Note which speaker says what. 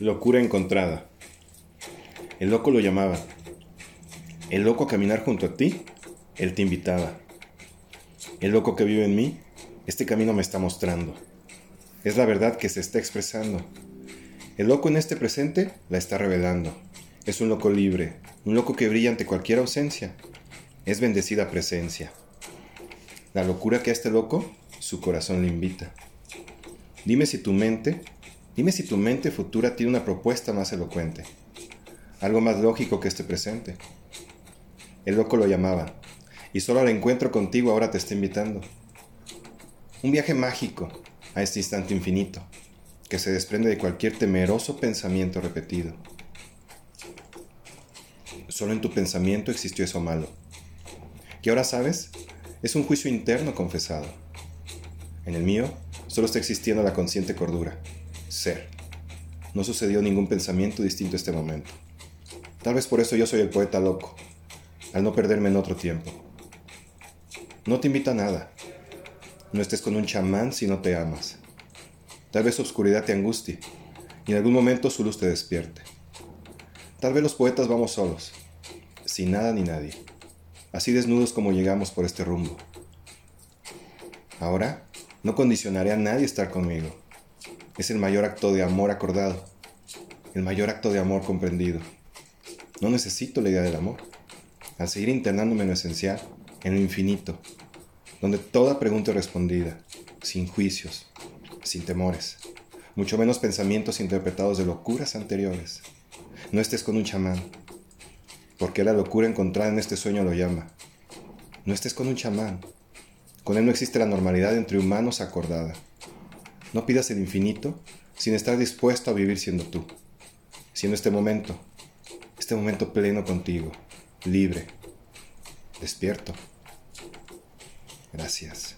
Speaker 1: Locura encontrada. El loco lo llamaba. El loco a caminar junto a ti, él te invitaba. El loco que vive en mí, este camino me está mostrando. Es la verdad que se está expresando. El loco en este presente la está revelando. Es un loco libre, un loco que brilla ante cualquier ausencia. Es bendecida presencia. La locura que a este loco, su corazón le invita. Dime si tu mente, dime si tu mente futura tiene una propuesta más elocuente, algo más lógico que este presente. El loco lo llamaba, y solo al encuentro contigo ahora te está invitando. Un viaje mágico a este instante infinito, que se desprende de cualquier temeroso pensamiento repetido. Solo en tu pensamiento existió eso malo. Que ahora sabes, es un juicio interno confesado. En el mío, solo está existiendo la consciente cordura, ser. No sucedió ningún pensamiento distinto a este momento. Tal vez por eso yo soy el poeta loco, al no perderme en otro tiempo. No te invita a nada. No estés con un chamán si no te amas. Tal vez su oscuridad te angustie y en algún momento su luz te despierte. Tal vez los poetas vamos solos, sin nada ni nadie, así desnudos como llegamos por este rumbo. Ahora no condicionaré a nadie estar conmigo. Es el mayor acto de amor acordado, el mayor acto de amor comprendido. No necesito la idea del amor. Al seguir internándome en lo esencial, en lo infinito, donde toda pregunta es respondida, sin juicios, sin temores, mucho menos pensamientos interpretados de locuras anteriores. No estés con un chamán, porque la locura encontrada en este sueño lo llama. No estés con un chamán, con él no existe la normalidad entre humanos acordada. No pidas el infinito sin estar dispuesto a vivir siendo tú, siendo este momento, este momento pleno contigo, libre, despierto. Gracias.